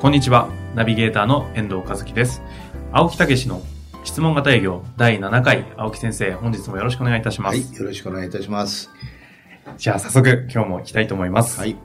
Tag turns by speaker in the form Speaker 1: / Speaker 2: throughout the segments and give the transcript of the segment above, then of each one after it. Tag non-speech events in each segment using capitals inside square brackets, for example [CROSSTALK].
Speaker 1: こんにちは。ナビゲーターの遠藤和樹です。青木武の質問型営業第7回、青木先生、本日もよろしくお願いいたします。
Speaker 2: はい、よろしくお願いいたします。
Speaker 1: じゃあ早速、今日も行きたいと思います。
Speaker 2: はい。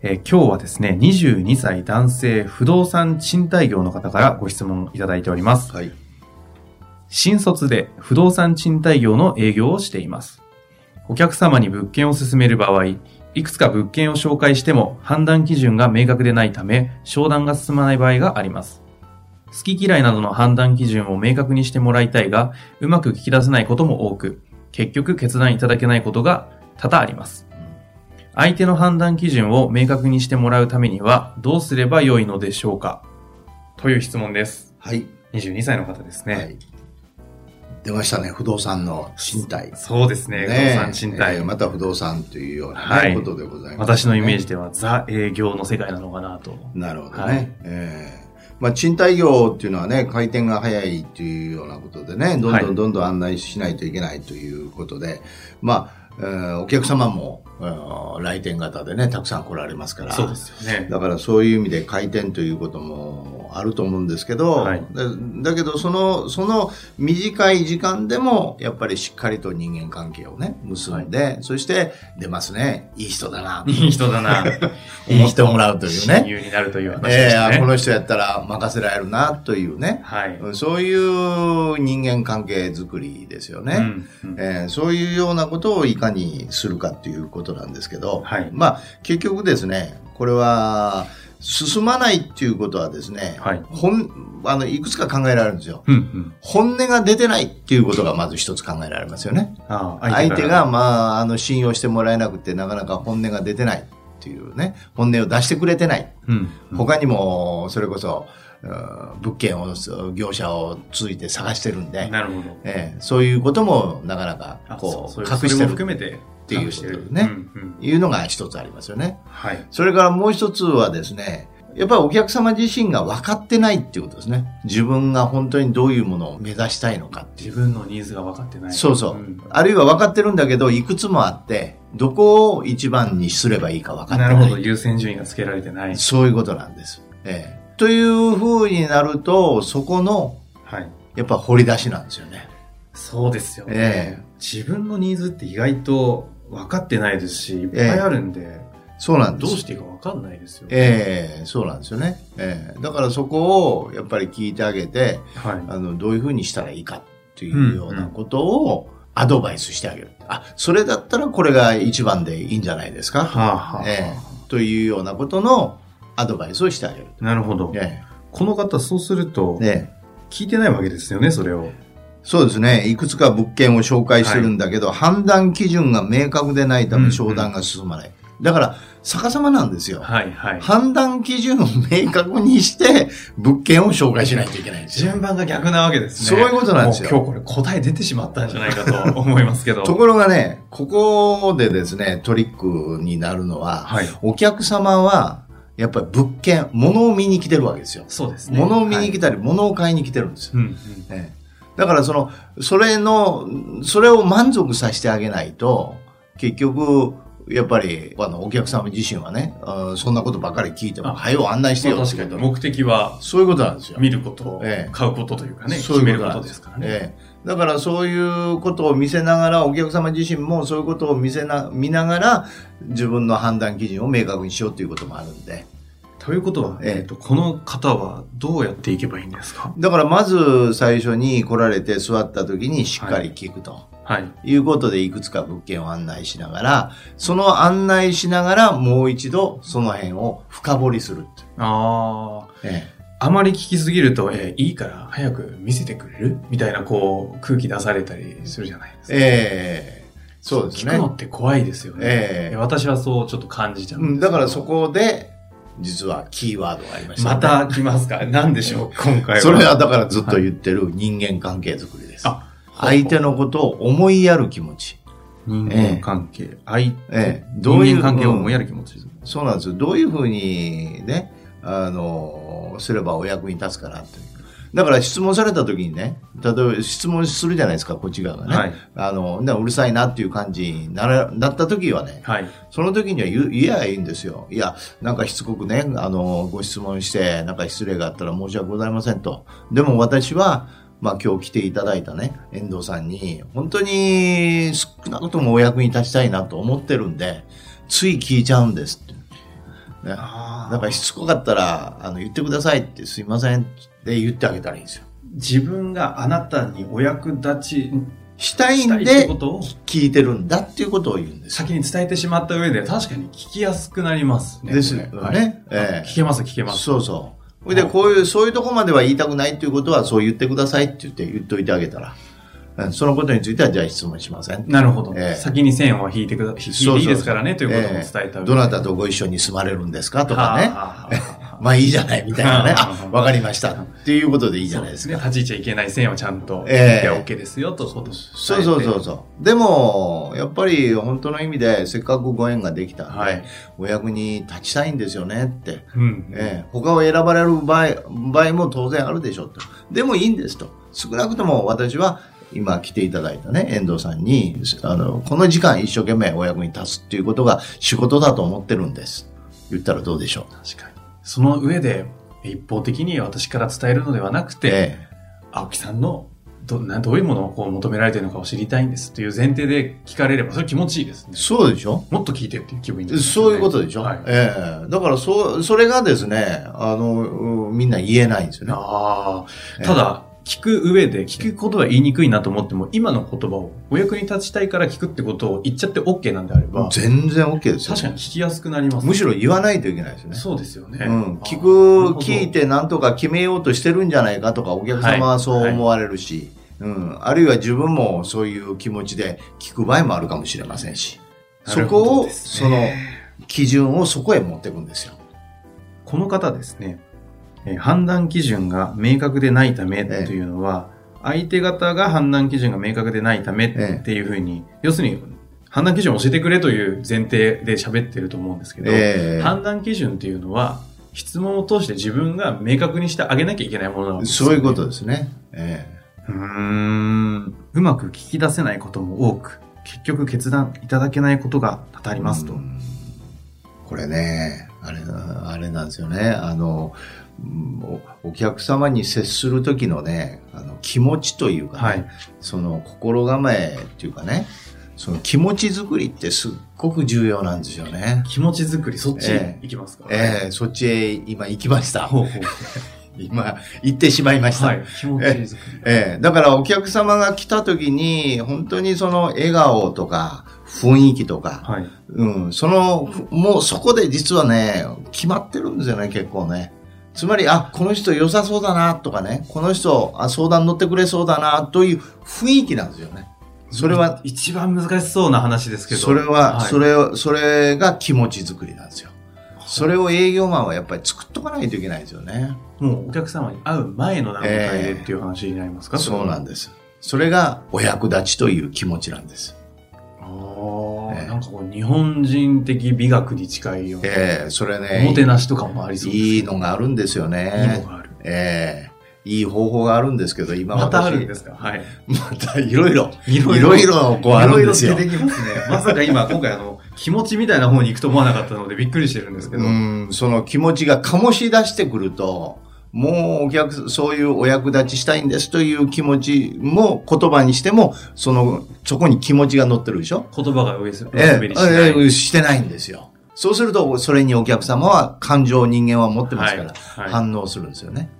Speaker 1: えー今日はですね、22歳男性不動産賃貸業の方からご質問いただいております。
Speaker 2: はい。
Speaker 1: 新卒で不動産賃貸業の営業をしています。お客様に物件を勧める場合、いくつか物件を紹介しても判断基準が明確でないため、商談が進まない場合があります。好き嫌いなどの判断基準を明確にしてもらいたいが、うまく聞き出せないことも多く、結局決断いただけないことが多々あります。相手の判断基準を明確にしてもらうためには、どうすればよいのでしょうか？という質問です。
Speaker 2: はい。
Speaker 1: 22歳の方ですね。
Speaker 2: はい。出ましたね、不動産の賃貸。
Speaker 1: そうですね、不動産賃貸。
Speaker 2: えーまた不動産というような、ね
Speaker 1: はい
Speaker 2: ことでございます、
Speaker 1: 私のイメージではザ営業の世界なのかなと。
Speaker 2: なるほどね。
Speaker 1: はい
Speaker 2: えーまあ、賃貸業っていうのはね、回転が早いっていうようなことでね、どん
Speaker 1: はい
Speaker 2: どんどんどん案内しないといけないということで、まあ、えーお客様も、えー来店型でね、たくさん来られますから。
Speaker 1: そうですよね。
Speaker 2: だからそういう意味で回転ということもあると思うんですけど、
Speaker 1: はい
Speaker 2: だだけどその、その短い時間でもやっぱりしっかりと人間関係をね、結んで、そして出ますね、いい人だな、
Speaker 1: いい人だな。[LAUGHS]
Speaker 2: 思ってもらうという
Speaker 1: 親
Speaker 2: ね。
Speaker 1: 友になるという話で
Speaker 2: ええ
Speaker 1: すね。
Speaker 2: あこの人やったら任せられるなというね、
Speaker 1: はい。
Speaker 2: そういう人間関係づくりですよね。
Speaker 1: うんうん
Speaker 2: えーそういうようなことをいかにするかっていうことなんですけど、
Speaker 1: はい
Speaker 2: まあ結局ですね、これは進まないっていうことはですね、
Speaker 1: はい
Speaker 2: 本あのいくつか考えられるんですよ。
Speaker 1: うんうん。
Speaker 2: 本音が出てないっていうことがまず一つ考えられますよね。相手が、まあ、あの信用してもらえなくてなかなか本音が出てないっていうね、本音を出してくれてない。
Speaker 1: うんうん
Speaker 2: 他にもそれこそ、うん物件を業者を通じて探してるんで、
Speaker 1: なるほど。
Speaker 2: ええそういうこともなかなか
Speaker 1: あ
Speaker 2: こう隠してる
Speaker 1: 含めて
Speaker 2: っていうね
Speaker 1: うんうん
Speaker 2: いうのが一つありますよね。
Speaker 1: はい。
Speaker 2: それからもう一つはですね、やっぱりお客様自身が分かってないっていうことですね。自分が本当にどういうものを目指したいのか。
Speaker 1: 自分のニーズが分かってない。
Speaker 2: そうそう。
Speaker 1: ん
Speaker 2: あるいは分かってるんだけど、いくつもあって、どこを一番にすればいいか分かってな。
Speaker 1: ないるほど。優先順位がつけられてない。
Speaker 2: そういうことなんです。ええというふうになると、そこの、
Speaker 1: はい。
Speaker 2: やっぱ掘り出しなんですよね。
Speaker 1: そうですよね。
Speaker 2: ええ
Speaker 1: 自分のニーズって意外と分かってないですし、いっぱいあるんで、
Speaker 2: そうなんです。
Speaker 1: どうしていいか分かんないですよ。
Speaker 2: ええそうなんですよね。ええだからそこをやっぱり聞いてあげて、
Speaker 1: はい。
Speaker 2: あの、どういうふうにしたらいいかっていうようなことをアドバイスしてあげる。あ、それだったらこれが一番でいいんじゃないですか？
Speaker 1: はあ、はあ、
Speaker 2: ええというようなことのアドバイスをしてあげる。
Speaker 1: なるほど。
Speaker 2: え
Speaker 1: この方、そうすると
Speaker 2: え、ね
Speaker 1: 聞いてないわけですよね、それを。
Speaker 2: そうですね。いくつか物件を紹介してるんだけど、判断基準が明確でないた
Speaker 1: うんうん
Speaker 2: め商談が進まない。だから、逆さまなんですよ。
Speaker 1: はい、はい。
Speaker 2: 判断基準を明確にして、物件を紹介しないといけないんですよ。
Speaker 1: 順番が逆なわけですね。
Speaker 2: そういうことなんですよ
Speaker 1: 今日これ答え出てしまったんじゃないかと [LAUGHS] 思いますけど。
Speaker 2: ところがね、ここでですね、トリックになるのは、
Speaker 1: はい。
Speaker 2: お客様は、やっぱり物件、物を見に来てるわけですよ。
Speaker 1: そうですね。
Speaker 2: 物を見に
Speaker 1: はい
Speaker 2: 来たり、物を買いに来てるんですよ。
Speaker 1: うんうん。
Speaker 2: ええだからその、それの、それを満足させてあげないと、結局、やっぱり、あの、お客様自身はね、あそんなことばかり聞いても、
Speaker 1: あ
Speaker 2: はよ案内してよ
Speaker 1: まあ確かに目的は
Speaker 2: そういうことなんですよ。
Speaker 1: 見ること、
Speaker 2: ええ
Speaker 1: 買うことというかね、
Speaker 2: そういう
Speaker 1: こ
Speaker 2: とです
Speaker 1: からね。
Speaker 2: ええだからそういうことを見せながら、お客様自身もそういうことを見せな、見ながら、自分の判断基準を明確にしようということもあるんで。
Speaker 1: ということは、
Speaker 2: ええ
Speaker 1: えっと、この方はどうやっていけばいいんですか？
Speaker 2: だからまず最初に来られて座った時にしっかり聞くと。
Speaker 1: はい。
Speaker 2: いうことでいくつか物件を案内しながら、その案内しながらもう一度その辺を深掘りする
Speaker 1: ああ、
Speaker 2: え
Speaker 1: あまり聞きすぎると、えーいいから早く見せてくれる？みたいな、こう、空気出されたりするじゃないです
Speaker 2: え
Speaker 1: か。
Speaker 2: ええそうですね
Speaker 1: 聞くの。って怖いですよね。
Speaker 2: ええ
Speaker 1: 私はそうちょっと感じちゃう
Speaker 2: うんだからそこで、実はキーワードがありました、
Speaker 1: また来ますか？[LAUGHS] 何でしょう？今回は。
Speaker 2: それはだからずっと言ってる人間関係づくりです。
Speaker 1: あ
Speaker 2: 相手のことを思いやる気持ち。
Speaker 1: 人間関係、相
Speaker 2: ええ、
Speaker 1: どういう関係を
Speaker 2: うん
Speaker 1: 思いやる気持ちです。
Speaker 2: そうなんですよ。どういうふうにね、あの、すればお役に立つかなという。だから質問された時にね、例えば質問するじゃないですか、こっち側がね。
Speaker 1: はい
Speaker 2: あの、でうるさいなっていう感じになら、なった時はね、
Speaker 1: はい。
Speaker 2: その時には言う言えばいいんですよ。いや、なんかしつこくね、あの、ご質問して、なんか失礼があったら申し訳ございませんと。でも私は、まあ今日来ていただいたね、遠藤さんに、本当に少なくともお役に立ちたいなと思ってるんで、つい聞いちゃうんですって。ね、
Speaker 1: あ
Speaker 2: だからしつこかったら、あの、言ってくださいって、すいませんって言ってあげたらいいんですよ。
Speaker 1: 自分があなたにお役立ち
Speaker 2: したいんで
Speaker 1: ことを
Speaker 2: 聞いてるんだっていうことを言うんですよ。
Speaker 1: 先に伝えてしまった上で確かに聞きやすくなりますね。
Speaker 2: ですよね。
Speaker 1: これはい
Speaker 2: ええ
Speaker 1: 聞けます、聞けます。
Speaker 2: そうそう。それで、こういう、そういうとこまでは言いたくないっていうことは、そう言ってくださいって言って、言っといてあげたら。うんそのことについては、じゃあ質問しません。
Speaker 1: なるほど。
Speaker 2: ええ
Speaker 1: 先に線を引いてくだ、引いていいですからねということも伝えた
Speaker 2: ええどなたとご一緒に住まれるんですかとかね。
Speaker 1: はあはあ
Speaker 2: まあいいじゃない、みたいなね。
Speaker 1: はあ
Speaker 2: あ、わかりました。っていうことでいいじゃないですか。
Speaker 1: そうね。立ち入っちゃいけない線をちゃんと、
Speaker 2: ええ
Speaker 1: いや OK ですよと、こと
Speaker 2: そうそうそうそう。でも、やっぱり本当の意味で、せっかくご縁ができたんで、
Speaker 1: はい
Speaker 2: お役に立ちたいんですよねって。
Speaker 1: うん。
Speaker 2: ええ他を選ばれる場合場合も当然あるでしょうと。でもいいんですと。少なくとも私は今来ていただいたね、遠藤さんに、あの、この時間一生懸命お役に立つっていうことが仕事だと思ってるんです。言ったらどうでしょう？
Speaker 1: 確かに。その上で、一方的に私から伝えるのではなくて、
Speaker 2: え
Speaker 1: 青木さんのどなどういうものをこう求められているのかを知りたいんですという前提で聞かれれば、それ気持ちいいですね。
Speaker 2: え。そうでしょ？
Speaker 1: もっと聞いてっていう気分になります
Speaker 2: そういうことでしょ、
Speaker 1: はい。
Speaker 2: ええ。だからそう、それがですね、あの、うんみんな言えないんですよね。
Speaker 1: ああ、
Speaker 2: ええ。
Speaker 1: ただ、聞く上で、聞くことは言いにくいなと思っても、今の言葉をお役に立ちたいから聞くってことを言っちゃって OK なんであれば、
Speaker 2: 全然 OK ですよ。
Speaker 1: 確かに聞きやすくなります。
Speaker 2: むしろ言わないといけないですよね。
Speaker 1: そうですよね。
Speaker 2: うん、聞く、聞いてなんとか決めようとしてるんじゃないかとか、お客様はそう思われるし、うん、あるいは自分もそういう気持ちで聞く場合もあるかもしれませんし、そこを、その
Speaker 1: ね
Speaker 2: 基準をそこへ持っていくんですよ。
Speaker 1: この方ですね、えー判断基準が明確でないためというのは、相手方が判断基準が明確でないためっていうふうに、要するに判断基準を教えてくれという前提で喋ってると思うんですけど、
Speaker 2: ええ
Speaker 1: 判断基準っていうのは、質問を通して自分が明確にしてあげなきゃいけないものなんですよ
Speaker 2: そういうことですね。え
Speaker 1: うーん。うまく聞き出せないことも多く、結局決断いただけないことが多々あ
Speaker 2: え
Speaker 1: りますと。
Speaker 2: うんこれね、あれ、あれなんですよね。あの、うんおお客様に接する時のね、あの気持ちというかね、
Speaker 1: はい。
Speaker 2: その心構えっていうかね、その気持ち作りってすっごく重要なんですよね。
Speaker 1: 気持ち作り、そっち
Speaker 2: ええ
Speaker 1: 行きますか、
Speaker 2: ええそっちへ今行きました。
Speaker 1: ほうほう
Speaker 2: 今行ってしまいました。
Speaker 1: はい。気持ち作り。
Speaker 2: ええだからお客様が来た時に、本当にその笑顔とか雰囲気とか、
Speaker 1: はい。
Speaker 2: うん、その、もうそこで実はね、決まってるんですよね、結構ね。つまり、あ、この人良さそうだなとかね、この人、あ、相談乗ってくれそうだなという雰囲気なんですよね。それは、
Speaker 1: 一番難しそうな話ですけど。
Speaker 2: それは、
Speaker 1: はい
Speaker 2: それを、それが気持ち作りなんですよ。それを営業マンはやっぱり作っとかないといけないですよね。
Speaker 1: もうお客様に会う前の段階でっていう話になりますか、
Speaker 2: そうなん
Speaker 1: で
Speaker 2: です。それがお役立ちという気持ちなんです。
Speaker 1: なんかこう日本人的美学に近いような。
Speaker 2: ええそれ
Speaker 1: お
Speaker 2: ね
Speaker 1: も、てなしとかもありそうです
Speaker 2: いいのがあるんですよ
Speaker 1: いい
Speaker 2: ね
Speaker 1: の。がある。
Speaker 2: ええいい方法があるんですけど、今
Speaker 1: またあ
Speaker 2: 私
Speaker 1: るんですか？はい。
Speaker 2: またいろいろ、
Speaker 1: い
Speaker 2: いろいろこうあるんですよ
Speaker 1: いろいろ出てきますね。まさか今、今回あの、気持ちみたいな方に行くと思わなかったのでびっくりしてるんですけど。
Speaker 2: うん、その気持ちが醸し出してくると、もうお客、そういうお役立ちしたいんですという気持ちも言葉にしても、その、そこに気持ちが乗ってるでしょ？
Speaker 1: 言葉が上滑りしない。
Speaker 2: えええしてないんですよ。そうすると、それにお客様は感情を人間は持ってますから、
Speaker 1: はいはい
Speaker 2: 反応するんですよね。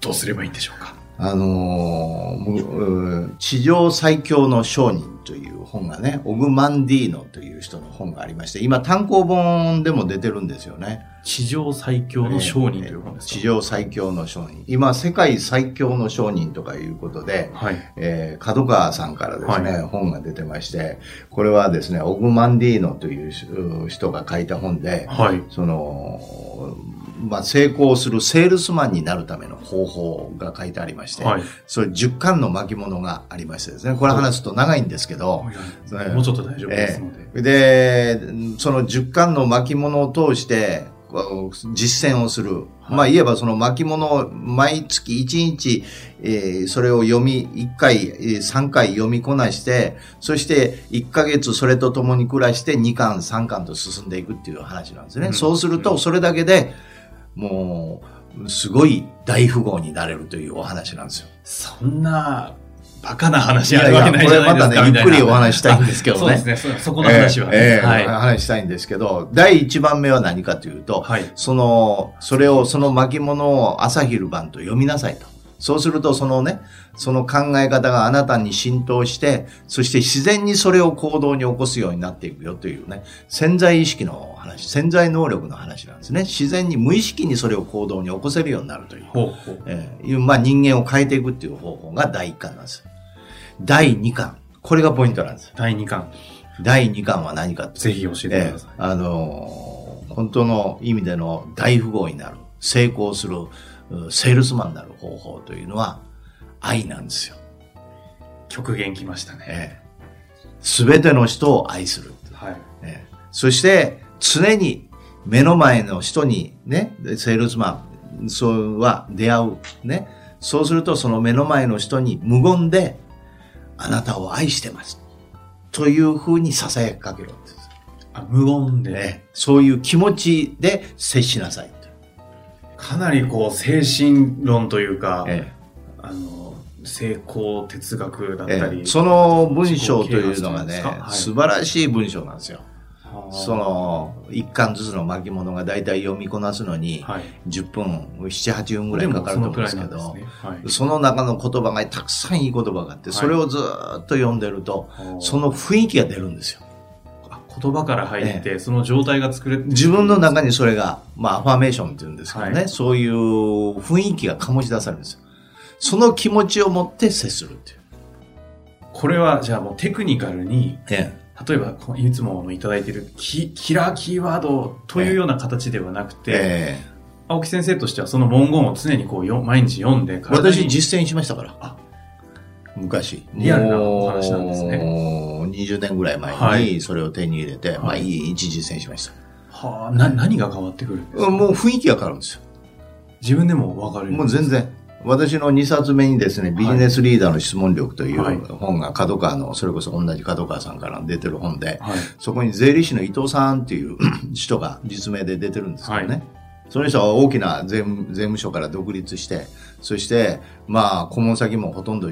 Speaker 1: どうすればいいんでしょうか？
Speaker 2: あのー地上最強の商人という本がね、オグマンディーノという人の本がありまして、今単行本でも出てるんですよね。
Speaker 1: 地上最強の商人という本ですか、
Speaker 2: 地上最強の商人。今、世界最強の商人とかいうことで、
Speaker 1: はい。
Speaker 2: えー角川さんからですね、
Speaker 1: はい
Speaker 2: 本が出てまして、これはですね、オグマンディーノというう人が書いた本で、
Speaker 1: はい。
Speaker 2: その、まあ、成功するセールスマンになるための方法が書いてありまして、
Speaker 1: はい。
Speaker 2: それ10巻の巻物がありましてですね、これ話すと長いんですけど、
Speaker 1: はいもうちょっと大丈夫ですので。
Speaker 2: で、その10巻の巻物を通して、実践をする。まあ、言えばその巻物を毎月1日、えーそれを読み、1回、えー3回読みこなして、そして1ヶ月それと共に暮らして2巻、3巻と進んでいくっていう話なんですね。
Speaker 1: うん
Speaker 2: そうすると、それだけでもう、すごい大富豪になれるというお話なんですよ。
Speaker 1: そんな、バカな話あるわけないじゃないですか。
Speaker 2: これまたね、ゆっくりお話したいんですけどね。
Speaker 1: そうですね。そそこの話はね。
Speaker 2: ええええ
Speaker 1: はい。
Speaker 2: 話したいんですけど、第一番目は何かというと、
Speaker 1: はい。
Speaker 2: その、それを、その巻物を朝昼晩と読みなさいと。そうすると、そのね、その考え方があなたに浸透して、そして自然にそれを行動に起こすようになっていくよというね、潜在意識の話、潜在能力の話なんですね。自然に無意識にそれを行動に起こせるようになるという。
Speaker 1: ほ。
Speaker 2: えーいう、まあ人間を変えていくっていう方法が第一巻なんです。第二巻。これがポイントなんです。
Speaker 1: 第2巻。
Speaker 2: 第二巻は何か
Speaker 1: ぜひ教えて
Speaker 2: ええ
Speaker 1: ください。
Speaker 2: あのー本当の意味での大富豪になる、成功する、うセールスマンになる方法というのは愛なんですよ。
Speaker 1: 極限来ましたね。
Speaker 2: えすべての人を愛する。
Speaker 1: はい。
Speaker 2: ええそして常に目の前の人にね、セールスマン、そうは出会う。ね。そうするとその目の前の人に無言であなたを愛してます。というふうに囁きかけるんです。
Speaker 1: あ、無言で。
Speaker 2: ね、そういう気持ちで接しなさいと。
Speaker 1: かなりこう、精神論というか、
Speaker 2: え
Speaker 1: あの、成功哲学だっ
Speaker 2: え
Speaker 1: たり。
Speaker 2: ええその文章というのがね
Speaker 1: はい
Speaker 2: 素晴らしい文章なんですよ。
Speaker 1: はあ
Speaker 2: そ、の、一巻ずつの巻物が大体読みこなすのに、
Speaker 1: はい。
Speaker 2: 10分、7、8分ぐらいかかると思うんですけど
Speaker 1: ね。はい。
Speaker 2: その中の言葉がたくさんいい言葉があって、
Speaker 1: はい
Speaker 2: それをずーっと読んでると、
Speaker 1: はあ
Speaker 2: その雰囲気が出るんですよ。
Speaker 1: あ言葉から入って、その状態が作れ
Speaker 2: 自分の中にそれが、まあ、アファーメーションって言うんですけどね、
Speaker 1: はい
Speaker 2: そういう雰囲気が醸し出されるんですよ。その気持ちを持って接するっていう。
Speaker 1: これは、じゃあもうテクニカルに、
Speaker 2: え
Speaker 1: 例えば、いつもいただいているキキラーキーワードというような形ではなくて、
Speaker 2: ええ
Speaker 1: 青木先生としてはその文言を常にこうよ毎日読んで
Speaker 2: 私実践しましたから。
Speaker 1: あ
Speaker 2: 昔。
Speaker 1: リアルなお話なんですね
Speaker 2: もう20年ぐらい前
Speaker 1: は
Speaker 2: にそれを手に入れて、
Speaker 1: はい
Speaker 2: 毎日実践しました。
Speaker 1: はあ、な、何が変わってくるんですか？
Speaker 2: もう雰囲気が変わるんですよ。
Speaker 1: 自分でもわかる
Speaker 2: もう全然。私の2冊目にですね、ビジネスリーダーの質問力という
Speaker 1: はい
Speaker 2: 本が角川の、それこそ同じ角川さんから出てる本で、
Speaker 1: はい。
Speaker 2: そこに税理士の伊藤さんっていう [CLEARS THROAT] 人が実名で出てるんですけどね。
Speaker 1: はい
Speaker 2: その人は大きな税務税務署から独立して、そして、まあ、顧問先もほとんど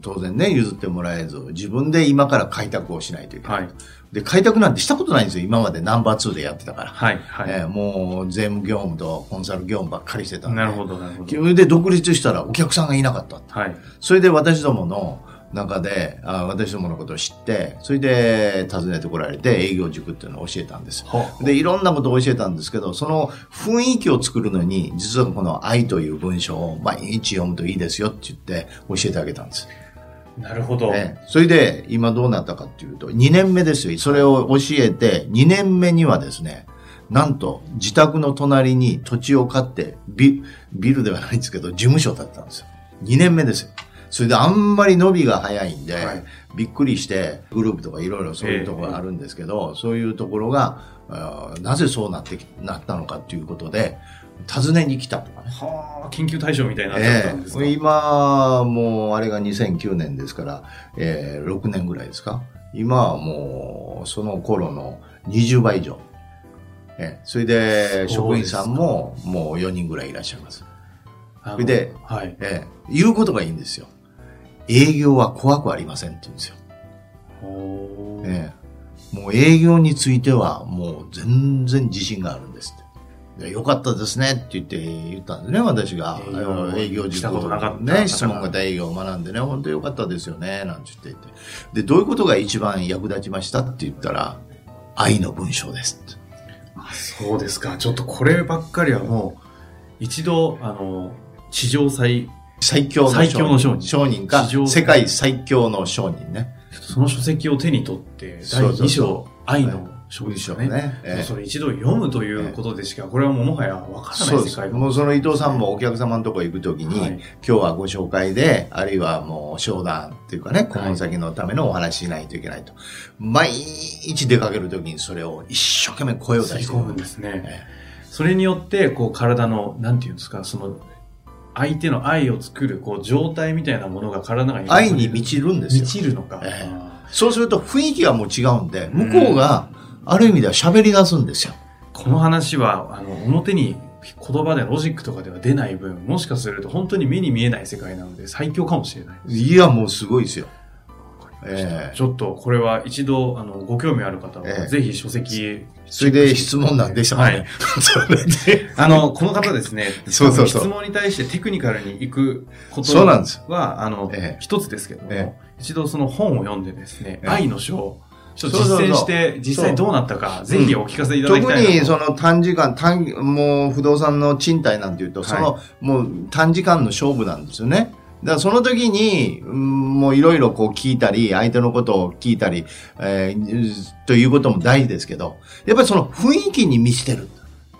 Speaker 2: 当然ね、譲ってもらえず、自分で今から開拓をしないといけない。
Speaker 1: はい。
Speaker 2: で、開拓なんてしたことないんですよ。今までナンバー2でやってたから。
Speaker 1: はい。はい。
Speaker 2: えーもう、税務業務とコンサル業務ばっかりしてたんで。
Speaker 1: なるほど、なるほど。
Speaker 2: で独立したらお客さんがいなかった。
Speaker 1: はい。
Speaker 2: それで私どもの中で、あ私どものことを知って、それで訪ねてこられて営業塾っていうのを教えたんです。
Speaker 1: は
Speaker 2: で、いろんなことを教えたんですけど、その雰囲気を作るのに、実はこの愛という文章を毎日読むといいですよって言って教えてあげたんです。
Speaker 1: なるほど。
Speaker 2: ね、それで今どうなったかっていうと、2年目ですよ。それを教えて、2年目にはですね、なんと自宅の隣に土地を買って、ビビルではないんですけど、事務所だったんですよ。2年目ですよ。それであんまり伸びが早いんで、
Speaker 1: はい
Speaker 2: びっくりして、グループとかいろいろそういうところがあるんですけど、そういうところが、なぜそうなってきなったのかっていうことで、尋ねに来たとかね。
Speaker 1: はあ、研究対象みたいになっちゃったんですか、
Speaker 2: ええ今、もう、あれが2009年ですから、えー6年ぐらいですか？今はもう、その頃の20倍以上。ええそれで、職員さんも、もう4人ぐらいいらっしゃいます。それで
Speaker 1: はい。
Speaker 2: ええ言うことがいいんですよ。営業は怖くありませんって言うんですよ。ええもう営業については、もう全然自信があるんですって。でよかったですねって言って言ったんですね、私が。
Speaker 1: 営業
Speaker 2: 営業
Speaker 1: したことなかった方
Speaker 2: ね、
Speaker 1: が
Speaker 2: 質問型営業を学んでね、本当よかったですよね、なんて言っていて。で、どういうことが一番役立ちましたって言ったら、愛の文章ですって。
Speaker 1: そうですか。ちょっとこればっかりはもう、一度、あの、地上最、
Speaker 2: 最強の商人。
Speaker 1: 最強の商人
Speaker 2: 商人か世界最強の商人ね。
Speaker 1: その書籍を手に取って、第
Speaker 2: そうそう
Speaker 1: 2章
Speaker 2: そ、
Speaker 1: 愛の書
Speaker 2: 文
Speaker 1: ですよね。
Speaker 2: 章ね。ええ
Speaker 1: それ一度読むということでしか、これはもうもはやわから。ないう世界が。
Speaker 2: もうその伊藤さんもお客様のとこ行くときに、
Speaker 1: はい
Speaker 2: 今日はご紹介で、あるいはもう商談っていうかね、顧問先のためのお話ししないといけないと。毎日出かけるときにそれを一生懸命声を出して
Speaker 1: 吸い込むんですね。
Speaker 2: え
Speaker 1: それによって、こう、体の、なんていうんですか、その、相手の愛を作る、こう、状態みたいなものが体の中に。
Speaker 2: 愛に満ちるんですよ
Speaker 1: 満。ちるのか。
Speaker 2: ええ
Speaker 1: あ
Speaker 2: そうすると雰囲気がもう違うんで、向こうがある意味では喋り出すんですよ。
Speaker 1: ーこの話は、あの、表に言葉でロジックとかでは出ない分、もしかすると本当に目に見えない世界なので最強かもしれない。
Speaker 2: いや、もうすごいですよ。ええ。
Speaker 1: ちょっとこれは一度、あの、ご興味ある方
Speaker 2: ええ。
Speaker 1: は、ぜひ書籍、
Speaker 2: それで質問なんでしたかね。
Speaker 1: はい。あの、この方ですね、
Speaker 2: そうそうそう。
Speaker 1: 質問に対してテクニカルに行くこと
Speaker 2: そうなんです。
Speaker 1: は、あの、
Speaker 2: ええ。
Speaker 1: 一つですけども、
Speaker 2: え
Speaker 1: 一度その本を読んでですね、
Speaker 2: ええ。
Speaker 1: 愛の書、ちょっと実践して、実際どうなったか、ぜひお聞かせいただき
Speaker 2: 特
Speaker 1: たいなと。
Speaker 2: にその短時間、短、もう不動産の賃貸なんていうと、その、もう短時間の勝負なんですよね。だからその時に、うんもういろいろこう聞いたり、相手のことを聞いたり、えーということも大事ですけど、やっぱりその雰囲気に満ちてる。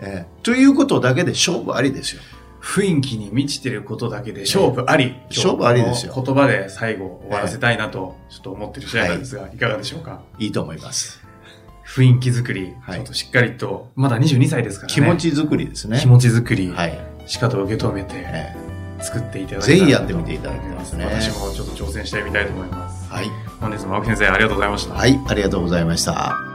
Speaker 2: えーということだけで勝負ありですよ。
Speaker 1: 雰囲気に満ちてることだけで勝負あり。
Speaker 2: 勝負ありですよ
Speaker 1: 言葉で最後終わらせたいなと、ちょっと思ってる次第なんですが、いかがでしょうか？
Speaker 2: いいと思います。
Speaker 1: 雰囲気作り、
Speaker 2: はい
Speaker 1: ちょっとしっかりと、まだ22歳ですからね。
Speaker 2: 気持ち作りですね。
Speaker 1: 気持ち作り、
Speaker 2: はい。
Speaker 1: しかと受け止めて、
Speaker 2: え
Speaker 1: 作っていただきた
Speaker 2: ぜひやってみていただきたいですね
Speaker 1: 私もちょっと挑戦してみたいと思います。
Speaker 2: ーはい。
Speaker 1: 本日も青木先生ありがとうございました。
Speaker 2: はい、ありがとうございました。